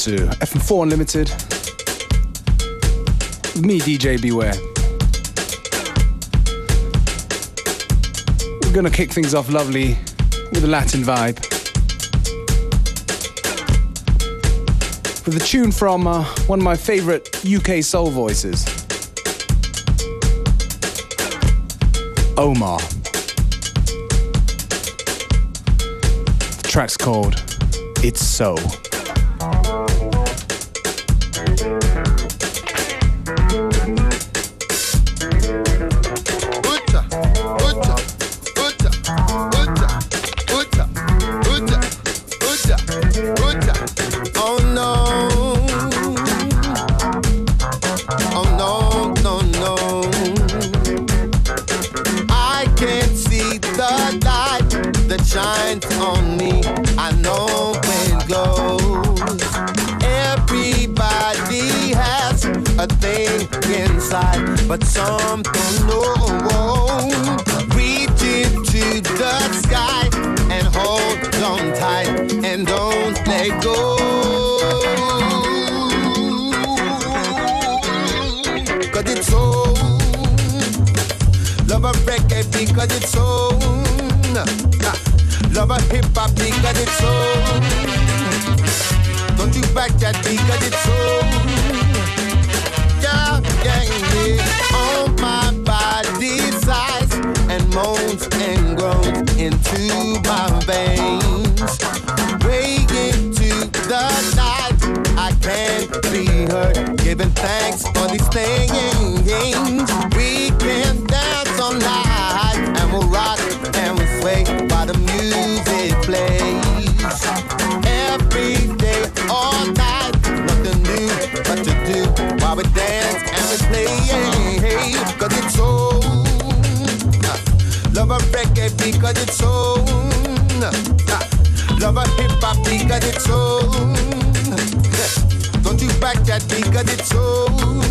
To FM4 Unlimited me, DJ Beware. We're gonna kick things off lovely with a Latin vibe. With a tune from uh, one of my favorite UK soul voices, Omar. The track's called It's So. Because it's so mm, love a hip hop because it's so mm. don't you back that because it's so mm. Yeah getting on my body sighs and moans and groans into my veins. Praying to the night, I can't be hurt. Giving thanks because it's so. Mm, Love a hip hop because it's so. Mm, Don't you back that because it's so. Mm,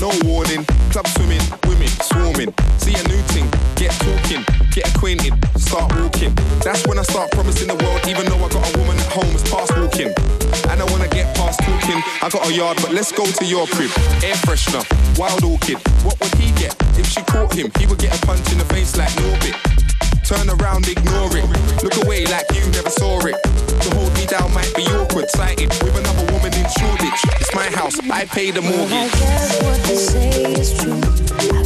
no warning. Club swimming, women swarming. See a new thing, get talking, get acquainted, start walking. That's when I start promising the world, even though I got a woman at home, it's past walking. And I wanna get past talking. I got a yard, but let's go to your crib. Air freshener, wild orchid. What would he get if she caught him? He would get a punch in the face like Norbit. Turn around, ignore it. Look away like you never saw it. To hold me down might be awkward, sighted with another woman in Shoreditch. It's my house, I pay the mortgage. I guess what they say is true.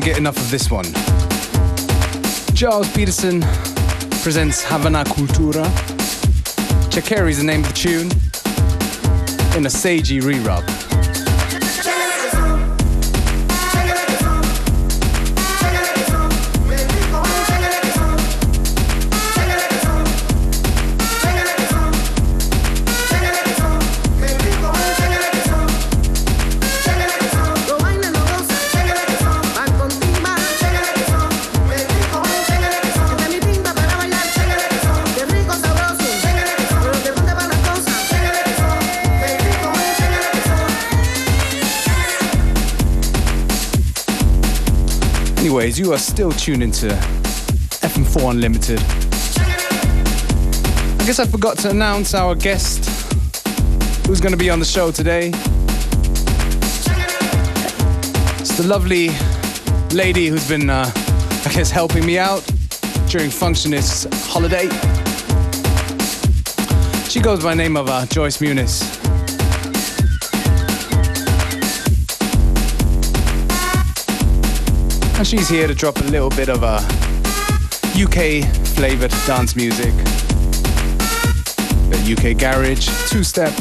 Can't get enough of this one. Gilles Peterson presents Havana Cultura. Chakeri is the name of the tune in a sagey re-rub. Anyways, you are still tuned into FM4 Unlimited. I guess I forgot to announce our guest who's going to be on the show today. It's the lovely lady who's been, uh, I guess, helping me out during Functionist's holiday. She goes by the name of uh, Joyce Muniz. And she's here to drop a little bit of a UK flavored dance music. bit UK garage, two step,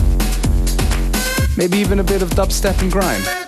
maybe even a bit of dubstep and grime.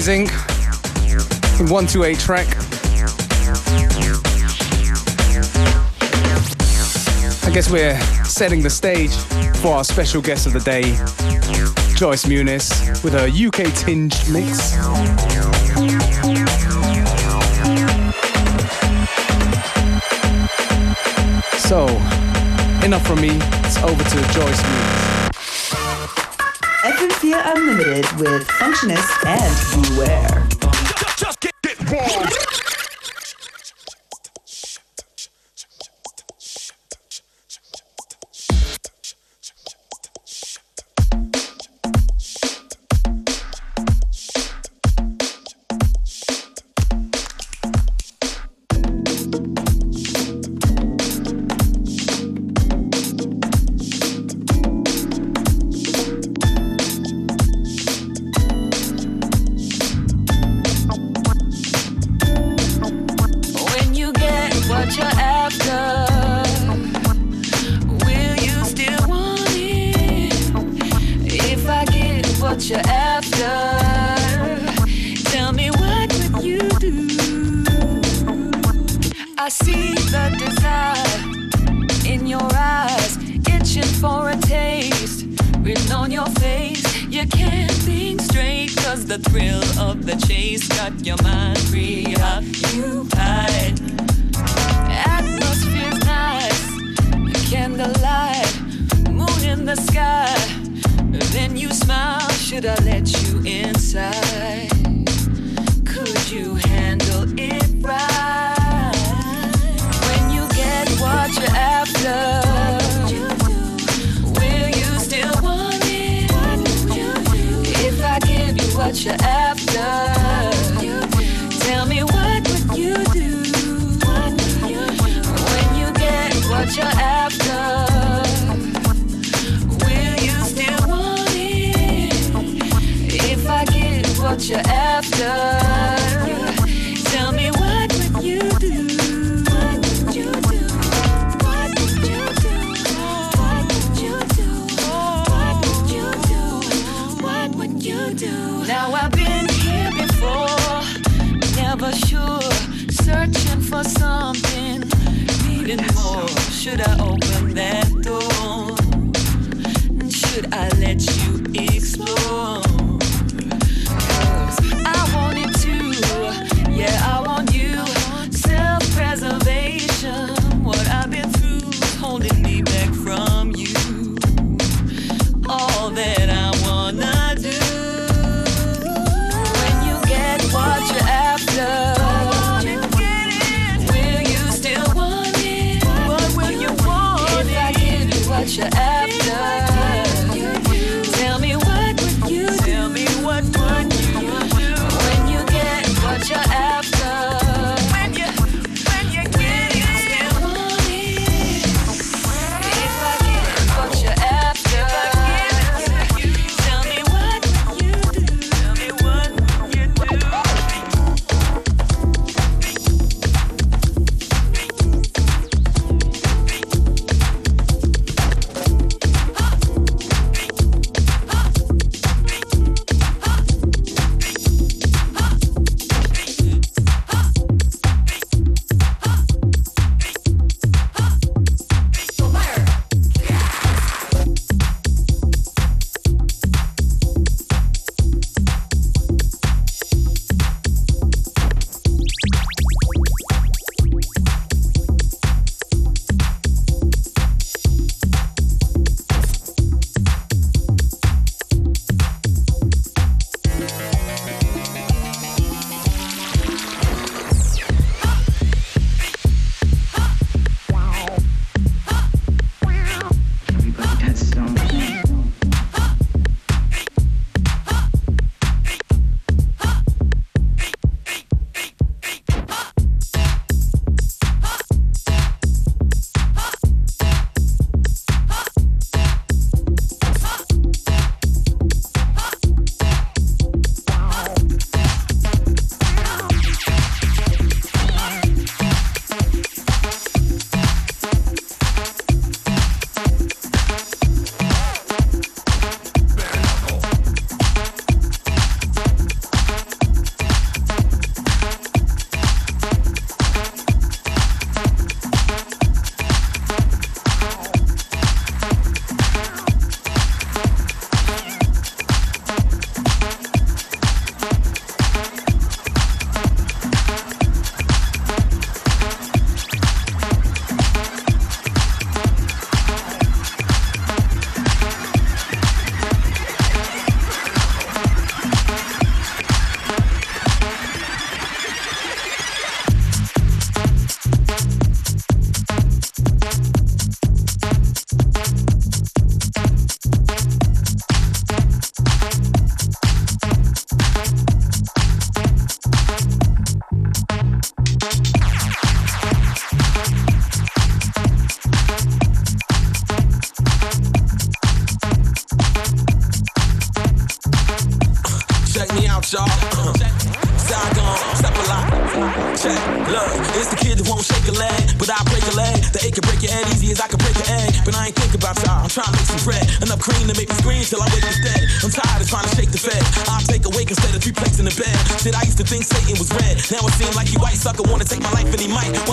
Zinc in 128 track. I guess we're setting the stage for our special guest of the day, Joyce Muniz, with her UK tinge mix. So, enough from me, it's over to Joyce Muniz. FM4 Unlimited with Functionist and Beware. Cause the thrill of the chase got your mind preoccupied. Atmosphere's nice, candlelight, moon in the sky. Then you smile, should I let you inside? Could you handle it right? When you get what you're after. you're after. Tell me what would you do when you get what you're after? Will you still want it if I get what you're after?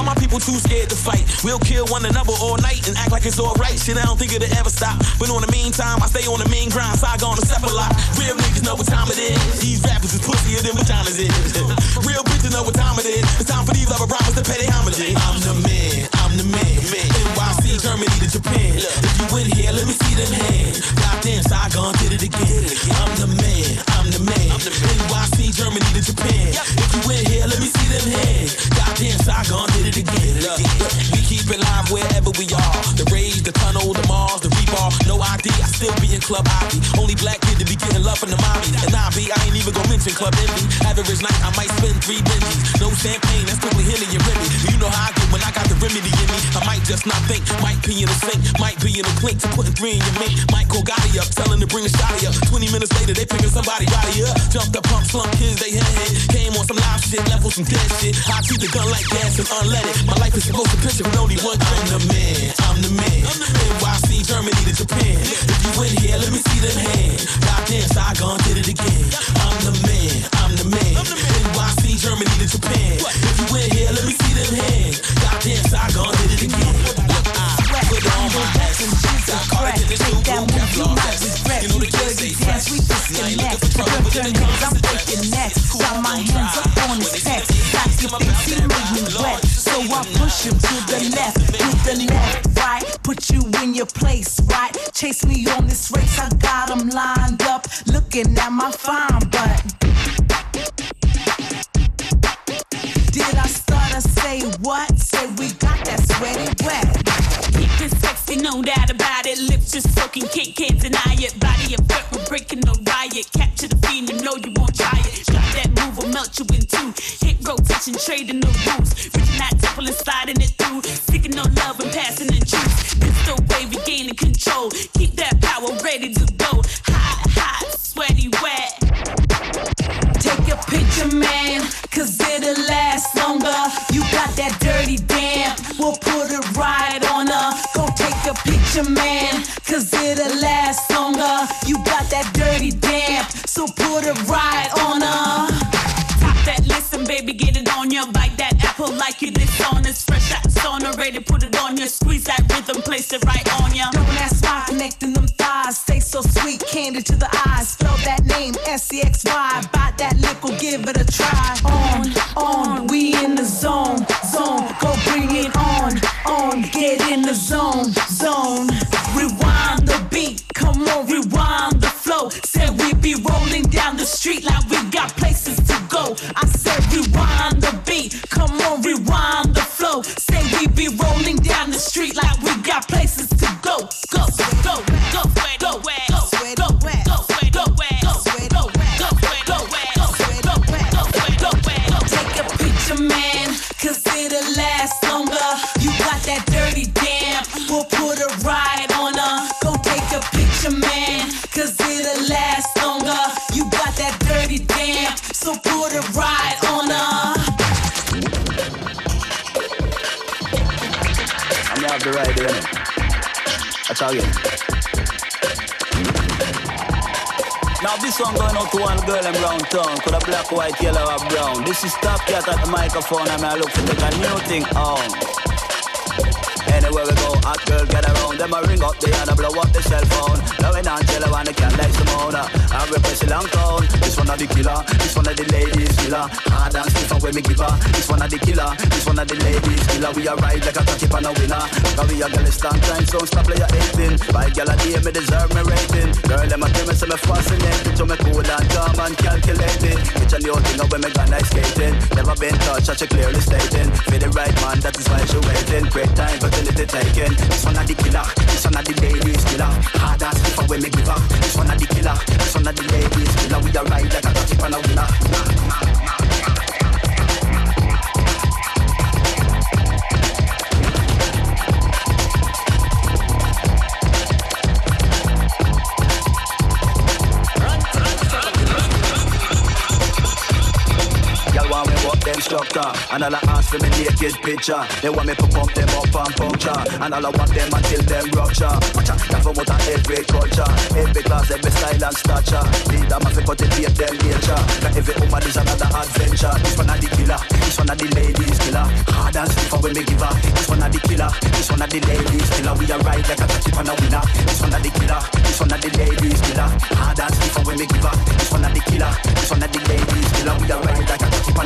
My people too scared to fight? We'll kill one another all night and act like it's alright. Shit, I don't think it'll ever stop. But in the meantime, I stay on the mean grind. Saigon to step a lot. Real niggas know what time it is. These rappers is pussier than vaginas is. Real bitches know what time it is. It's time for these lover brothers to pay their homage. I'm the man, I'm the man, man. NYC, Germany to Japan. If you in here, let me see them hands. Goddamn, Saigon did it again. I'm the man, I'm the man. NYC, Germany to Japan. If you in here, let me see them hands. Goddamn, Saigon did it again. We keep it live wherever we are. The rage, the tunnel, the Mars, the rebar. No ID, I still be in Club Ivy. Only black kid to be getting love from the mommy. And I be, I ain't even gonna mention Club Envy. Average night, I might spend three Benjis. No champagne, that's quickly Henny and Remy. You know how I get when I got the remedy in me. I might just not think, might be in a sink, might be in a clink to putting three in your mink. Might call Gotti up, telling to bring a shotty up. 20 minutes later, they picking somebody body up. Jumped up, pump, slump, kids, they head hit. Came on some live shit, left with some dead shit. I treat the gun like gas and unleaded. My life is supposed to picture with only one I'm the man, I'm the man. NYC, Germany to Japan. If you in here, let me see them hands. Goddamn, Saigon did it again. I'm the man, I'm the man. NYC, Germany to Japan. If you in here, let me see them hands. Goddamn, Saigon did it again. On my ass. I caught it in this new boom, Kevlar vest. You know the kids say fresh. I ain't looking for trouble, but then it comes I'm breaking necks. Got my hands up on his text. Like you think he me wet. So I push him to the left, to the left, right. Put you in your place, right? Chase me on this race. I got him lined up, looking at my fine butt. Did I start to say what? Say we got that sweaty just soaking, kick, can't deny it. Body of work, we're breaking no riot. Capture the fiend, you know you won't try it. Drop that move, will melt you in two. Hit rotation, trading the rules. Reaching that temple and sliding it through. Seeking no love and passing the truth. This the way we gaining control. Keep that power ready to go. Hot, hot, sweaty, wet. Take a picture, man, cause it'll last longer. You got that dirty damn, we'll put it right on her. Go take a picture, man, cause it'll last longer. You got that dirty damn, so put it right on her. Top that, listen, baby, get it on your bite that apple like you it's fresh out ready, put it on your squeeze that rhythm, place it right on ya. Don't ask why, connecting them thighs. Stay so sweet, candy to the eyes. Spell that name, S-E-X-Y. Bite that liquor, give it a try. On, on, we in the zone, zone. Go bring it on, on. Get in the zone, zone. Rewind on, rewind the flow. Said we be rolling down the street like we got places to go. I said rewind the beat, come on, rewind the flow. Say we be rolling down the street like we got places to go. Go, go, go, go, go, go, have the right there. That's all again. Now this one going out to one girl in brown town. Could a black, white, yellow, or brown. This is Top Cat at the microphone. I'm gonna look take a new thing on. Anywhere we go, hot girl get around. Them a ring up the and a blow up the cell phone. We tell her when they can't like Simona. Uh. I repress a long town. This one of the killer. This one of the ladies killer. Hard and stiff and when me give her. This one of the killer. This one of the ladies killer. We a ride like a cocky pan a winner. Cause we a girl long time, so stop play your 18. By girl a day, me deserve me rating. Girl, them a tell me say me fascinating. So me cool and calm and calculated. It's a new thing when me gone ice skating. Never been touched, she clearly stating. For the right man, that is why she waiting. Great time, fertility taken. This one of the killer. This one of the ladies killer. Hard ass stiff and when me give her. This one of the killer. This one of the ladies killer. We a ride like a cocky pan a winner. Instructor. And all I ask for me naked picture. They want me to pump them up and puncture. And all I want them until them rupture. Watch out, that from out of every culture. Every class, every style and stature. Them to cultivate them nature. That every woman is another adventure. This one of the killer. This one of the ladies killer. Hard and stiff when me give her. This one of the killer. This one of the ladies killer. We are ride like a tip on a winner. This one of the killer. This one of the ladies killer. Hard and stiff when me give her. This one of the killer. This one of the ladies killer. We are ride like a tip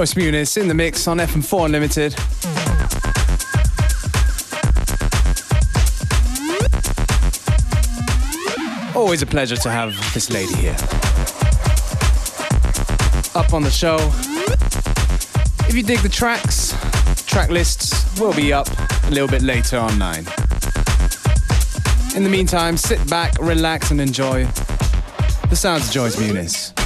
Joyce Muniz in the mix on FM4 Unlimited. Always a pleasure to have this lady here. Up on the show. If you dig the tracks, track lists will be up a little bit later on nine. In the meantime, sit back, relax, and enjoy the sounds of Joyce Muniz.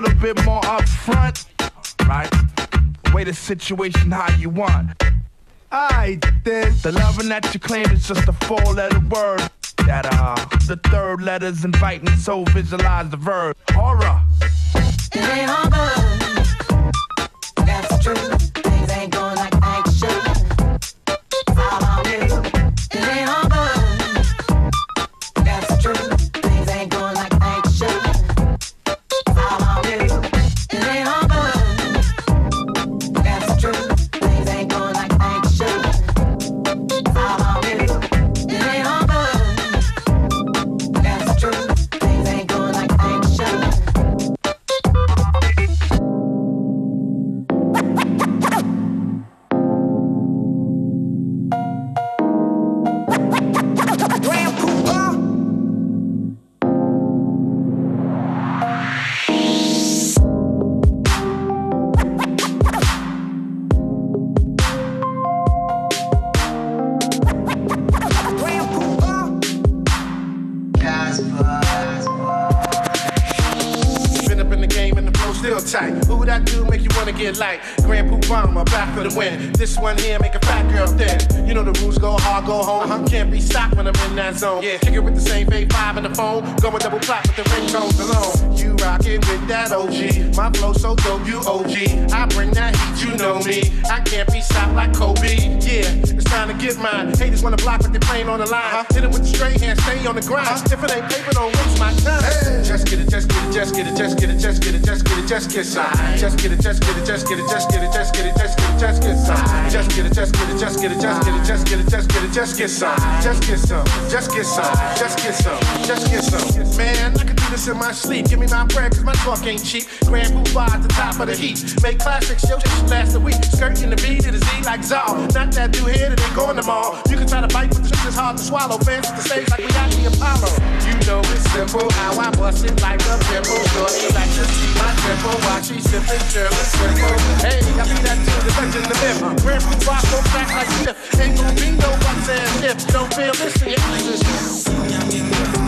Little bit more upfront, right? Way the situation how you want. I did. The loving that you claim is just a four-letter word. That uh, the third letter's inviting, so visualize the verb. Horror. It ain't good. That's true. Haters wanna block, but they playing on the line. Hit it with the straight hand, stay on the grind. If it ain't paper, don't waste my time. Just get it, just get it, just get it, just get it, just get it, just get it, just get some. Just get it, just get it, just get it, just get it, just get it, just get it, just get some. Just get it, just get it, just get it, just get it, just get it, just get it, just get some. Just get some, just get some, just get some, just get some. Man, I could do this in my sleep. Give me my bread, cause my talk ain't cheap. Grand Puba at the top of the heat. Make classics, yo, just last a week. Skirting the B to the Z like Zal. Not that dude here that ain't going tomorrow. You can try to bite, but the shit is hard to swallow. Fans at the stage like we got the Apollo. You know it's simple how I bust it like a pimple. Shorty like to see my tempo while she sipping German simple. Hey, I be that dude, the legend, the myth. Grand Puba so back like stiff. Ain't gonna be no buts and if. Don't feel this in your.